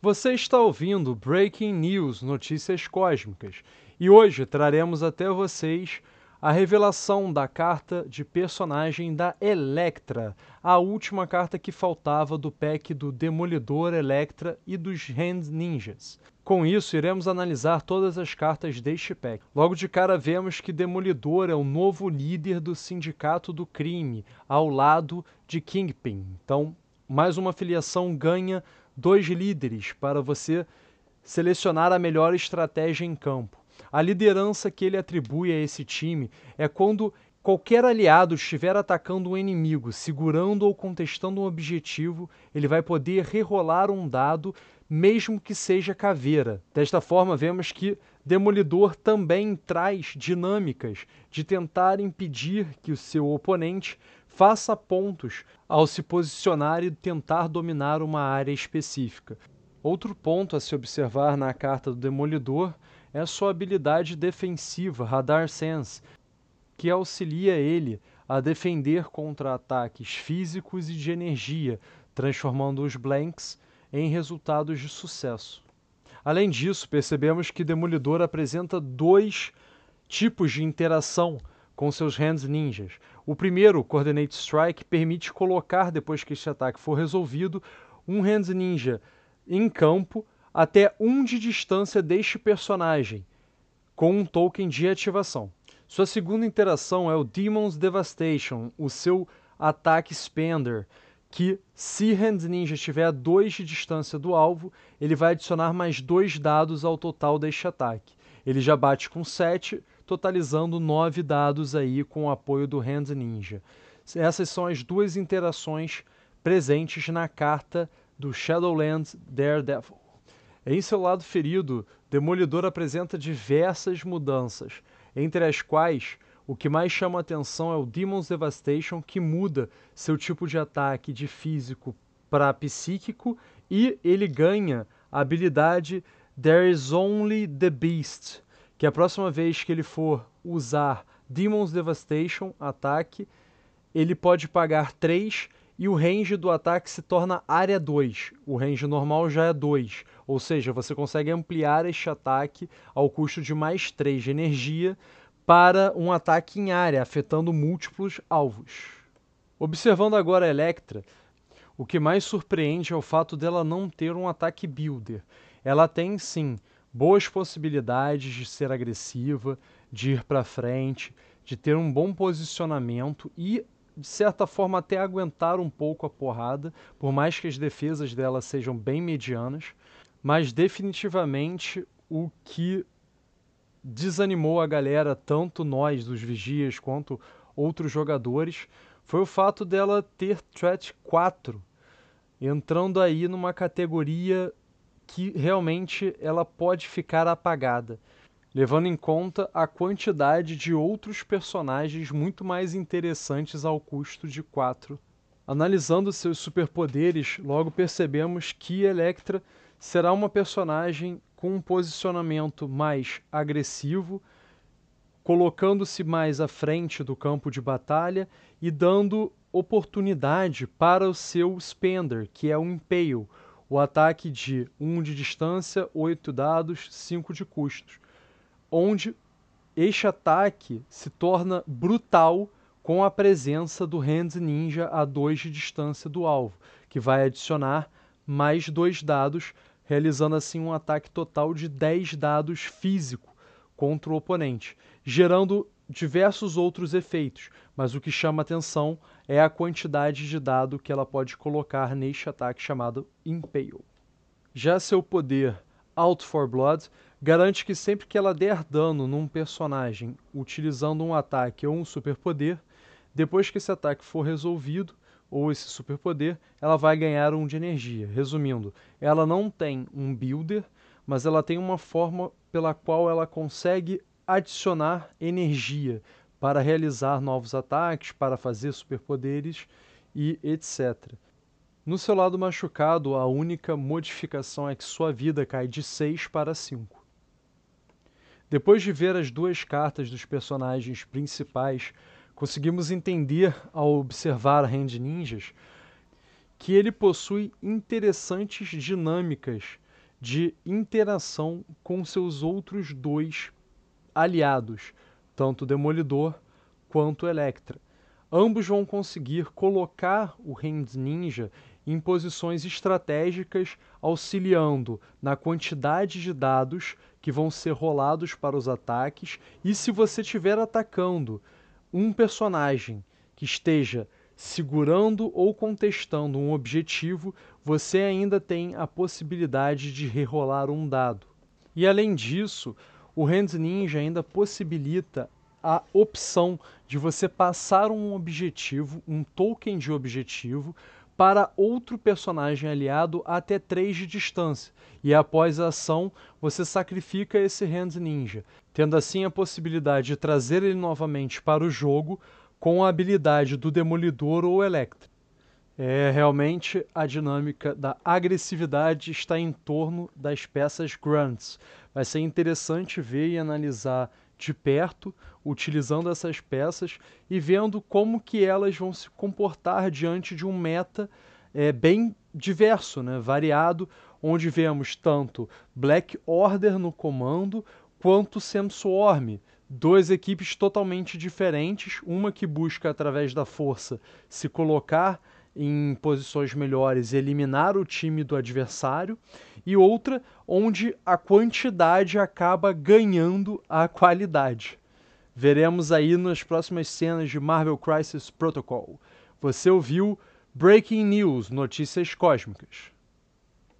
Você está ouvindo Breaking News Notícias Cósmicas e hoje traremos até vocês a revelação da carta de personagem da Electra, a última carta que faltava do pack do Demolidor, Electra e dos Hand Ninjas. Com isso, iremos analisar todas as cartas deste pack. Logo de cara, vemos que Demolidor é o novo líder do Sindicato do Crime, ao lado de Kingpin. Então, mais uma filiação ganha dois líderes para você selecionar a melhor estratégia em campo. A liderança que ele atribui a esse time é quando qualquer aliado estiver atacando um inimigo, segurando ou contestando um objetivo, ele vai poder rerolar um dado, mesmo que seja caveira. Desta forma, vemos que Demolidor também traz dinâmicas de tentar impedir que o seu oponente faça pontos ao se posicionar e tentar dominar uma área específica. Outro ponto a se observar na carta do Demolidor é sua habilidade defensiva, Radar Sense, que auxilia ele a defender contra ataques físicos e de energia, transformando os blanks em resultados de sucesso. Além disso, percebemos que Demolidor apresenta dois tipos de interação com seus Hands Ninjas. O primeiro, Coordinate Strike, permite colocar, depois que este ataque for resolvido, um Hands Ninja em campo até um de distância deste personagem, com um token de ativação. Sua segunda interação é o Demon's Devastation, o seu ataque Spender, que se Hands Ninja estiver a 2 de distância do alvo, ele vai adicionar mais dois dados ao total deste ataque. Ele já bate com 7, totalizando nove dados aí com o apoio do Hand Ninja. Essas são as duas interações presentes na carta do Shadowlands Daredevil. Em seu lado ferido, Demolidor apresenta diversas mudanças, entre as quais o que mais chama atenção é o Demon's Devastation, que muda seu tipo de ataque de físico para psíquico e ele ganha a habilidade There is Only the Beast, que a próxima vez que ele for usar Demon's Devastation, ataque, ele pode pagar 3 e o range do ataque se torna área 2. O range normal já é 2, ou seja, você consegue ampliar este ataque ao custo de mais 3 de energia para um ataque em área, afetando múltiplos alvos. Observando agora a Electra, o que mais surpreende é o fato dela não ter um ataque builder. Ela tem sim boas possibilidades de ser agressiva, de ir para frente, de ter um bom posicionamento e, de certa forma, até aguentar um pouco a porrada, por mais que as defesas dela sejam bem medianas. Mas, definitivamente, o que desanimou a galera, tanto nós dos vigias quanto outros jogadores, foi o fato dela ter threat 4, entrando aí numa categoria que realmente ela pode ficar apagada, levando em conta a quantidade de outros personagens muito mais interessantes ao custo de 4. Analisando seus superpoderes, logo percebemos que Electra será uma personagem com um posicionamento mais agressivo, colocando-se mais à frente do campo de batalha e dando oportunidade para o seu Spender, que é o Impale, o ataque de 1 de distância, 8 dados, 5 de custos, onde este ataque se torna brutal com a presença do Hands Ninja a 2 de distância do alvo, que vai adicionar mais 2 dados, realizando assim um ataque total de 10 dados físico contra o oponente, gerando diversos outros efeitos, mas o que chama atenção é a quantidade de dado que ela pode colocar neste ataque chamado Impale. Já seu poder Out for Blood garante que sempre que ela der dano num personagem utilizando um ataque ou um superpoder, depois que esse ataque for resolvido, ou esse superpoder, ela vai ganhar um de energia. Resumindo, ela não tem um builder, mas ela tem uma forma pela qual ela consegue adicionar energia para realizar novos ataques, para fazer superpoderes e etc. No seu lado machucado, a única modificação é que sua vida cai de 6 para 5. Depois de ver as duas cartas dos personagens principais, conseguimos entender, ao observar Hand Ninjas, que ele possui interessantes dinâmicas de interação com seus outros dois aliados, tanto Demolidor quanto o Electra. Ambos vão conseguir colocar o Hands Ninja em posições estratégicas, auxiliando na quantidade de dados que vão ser rolados para os ataques. E se você estiver atacando um personagem que esteja segurando ou contestando um objetivo, você ainda tem a possibilidade de rerolar um dado. E além disso, o Hands Ninja ainda possibilita a opção de você passar um objetivo, um token de objetivo, para outro personagem aliado até 3 de distância. E após a ação, você sacrifica esse Hands Ninja, tendo assim a possibilidade de trazer ele novamente para o jogo com a habilidade do Demolidor ou Electra. É, realmente a dinâmica da agressividade está em torno das peças Grunts. Vai ser interessante ver e analisar de perto, utilizando essas peças e vendo como que elas vão se comportar diante de um meta é, bem diverso, né, variado, onde vemos tanto Black Order no comando quanto Swarm, duas equipes totalmente diferentes, uma que busca através da força se colocar em posições melhores eliminar o time do adversário, e outra onde a quantidade acaba ganhando a qualidade. Veremos aí nas próximas cenas de Marvel Crisis Protocol. Você ouviu Breaking News Notícias Cósmicas.